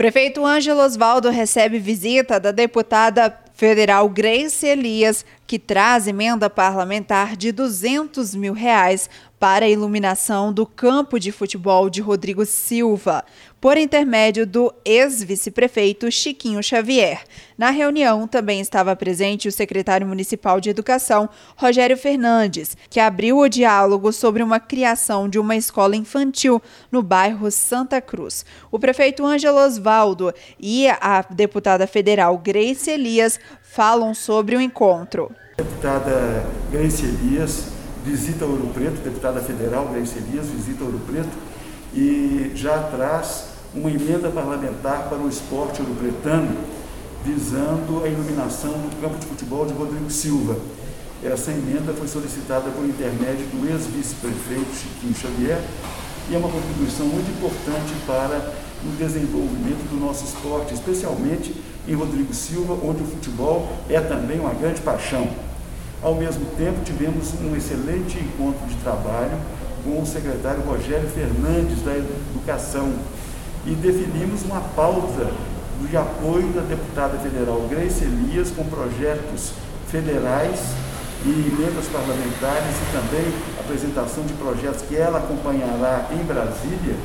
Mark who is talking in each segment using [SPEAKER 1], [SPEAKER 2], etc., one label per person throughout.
[SPEAKER 1] Prefeito Ângelo Osvaldo recebe visita da deputada federal Grace Elias, que traz emenda parlamentar de 200 mil reais para a iluminação do campo de futebol de Rodrigo Silva, por intermédio do ex-vice-prefeito Chiquinho Xavier. Na reunião também estava presente o secretário municipal de Educação, Rogério Fernandes, que abriu o diálogo sobre uma criação de uma escola infantil no bairro Santa Cruz. O prefeito Ângelo Osvaldo e a deputada federal Grace Elias falam sobre o encontro.
[SPEAKER 2] Deputada Grace Elias visita Ouro Preto, deputada federal Grace Elias visita Ouro Preto e já traz uma emenda parlamentar para o esporte ouro-pretano, visando a iluminação do campo de futebol de Rodrigo Silva. Essa emenda foi solicitada por intermédio do ex-vice-prefeito Chiquinho Xavier e é uma contribuição muito importante para o desenvolvimento do nosso esporte, especialmente em Rodrigo Silva, onde o futebol é também uma grande paixão. Ao mesmo tempo, tivemos um excelente encontro de trabalho com o secretário Rogério Fernandes da Educação e definimos uma pauta de apoio da deputada federal Grace Elias com projetos federais e emendas parlamentares e também apresentação de projetos que ela acompanhará em Brasília,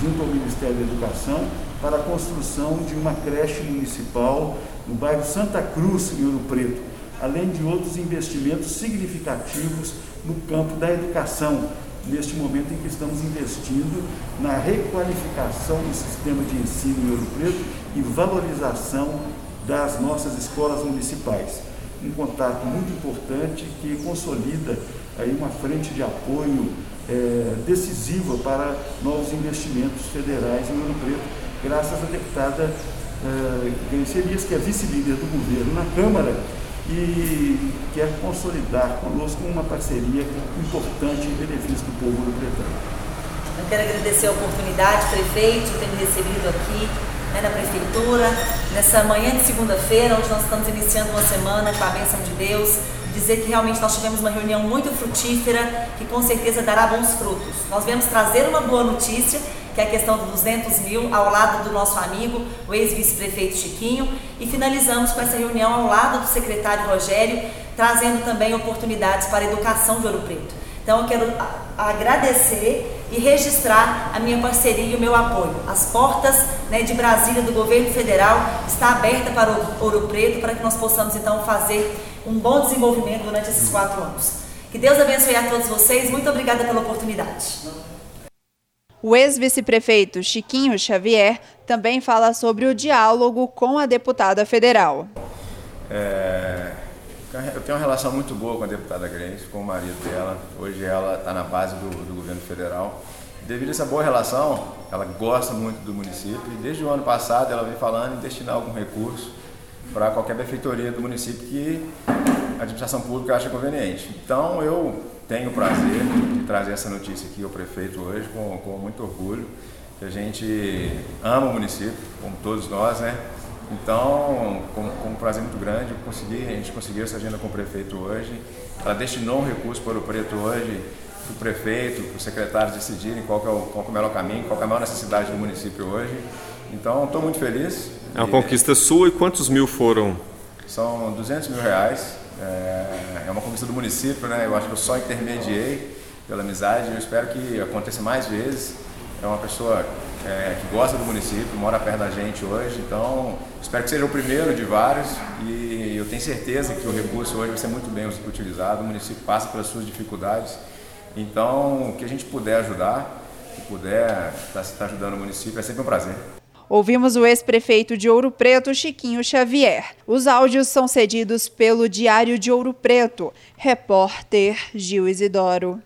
[SPEAKER 2] junto ao Ministério da Educação, para a construção de uma creche municipal no bairro Santa Cruz, em Ouro Preto além de outros investimentos significativos no campo da educação, neste momento em que estamos investindo na requalificação do sistema de ensino em Ouro Preto e valorização das nossas escolas municipais. Um contato muito importante que consolida aí uma frente de apoio é, decisiva para novos investimentos federais em Ouro Preto, graças à deputada é, Grace Elias, que é vice-líder do governo na Câmara e quer consolidar conosco uma parceria importante em benefício do povo do Bretão.
[SPEAKER 3] Eu quero agradecer a oportunidade, prefeito, ter me recebido aqui né, na prefeitura, nessa manhã de segunda-feira, onde nós estamos iniciando uma semana com a bênção de Deus, dizer que realmente nós tivemos uma reunião muito frutífera, que com certeza dará bons frutos. Nós viemos trazer uma boa notícia que é a questão dos 200 mil, ao lado do nosso amigo, o ex-vice-prefeito Chiquinho, e finalizamos com essa reunião ao lado do secretário Rogério, trazendo também oportunidades para a educação de Ouro Preto. Então eu quero agradecer e registrar a minha parceria e o meu apoio. As portas né, de Brasília do governo federal está aberta para o Ouro Preto para que nós possamos então fazer um bom desenvolvimento durante esses quatro anos. Que Deus abençoe a todos vocês. Muito obrigada pela oportunidade.
[SPEAKER 1] O ex-vice-prefeito Chiquinho Xavier também fala sobre o diálogo com a deputada federal.
[SPEAKER 4] É, eu tenho uma relação muito boa com a deputada Grace, com o marido dela. Hoje ela está na base do, do, governo federal. Devido a essa boa relação, ela gosta muito do município e desde o ano passado ela vem falando em destinar algum recurso para qualquer prefeitoria do município que a administração pública acha conveniente. Então eu tenho o prazer de trazer essa notícia aqui ao prefeito hoje com, com muito orgulho, que a gente ama o município, como todos nós, né? Então, com, com um prazer muito grande, consegui, a gente conseguiu essa agenda com o prefeito hoje. Ela destinou um recurso para o Preto hoje, para o prefeito, para os secretários decidirem qual é, o, qual é o melhor caminho, qual é a maior necessidade do município hoje. Então, estou muito feliz.
[SPEAKER 5] É uma conquista sua e quantos mil foram?
[SPEAKER 4] São 200 mil reais é, é uma conquista do município, né? Eu acho que eu só intermediei pela amizade. Eu espero que aconteça mais vezes. É uma pessoa é, que gosta do município, mora perto da gente hoje, então espero que seja o primeiro de vários e eu tenho certeza que o recurso hoje vai ser muito bem utilizado. O município passa pelas suas dificuldades, então o que a gente puder ajudar, que puder estar tá, tá ajudando o município, é sempre um prazer.
[SPEAKER 1] Ouvimos o ex-prefeito de Ouro Preto, Chiquinho Xavier. Os áudios são cedidos pelo Diário de Ouro Preto. Repórter Gil Isidoro.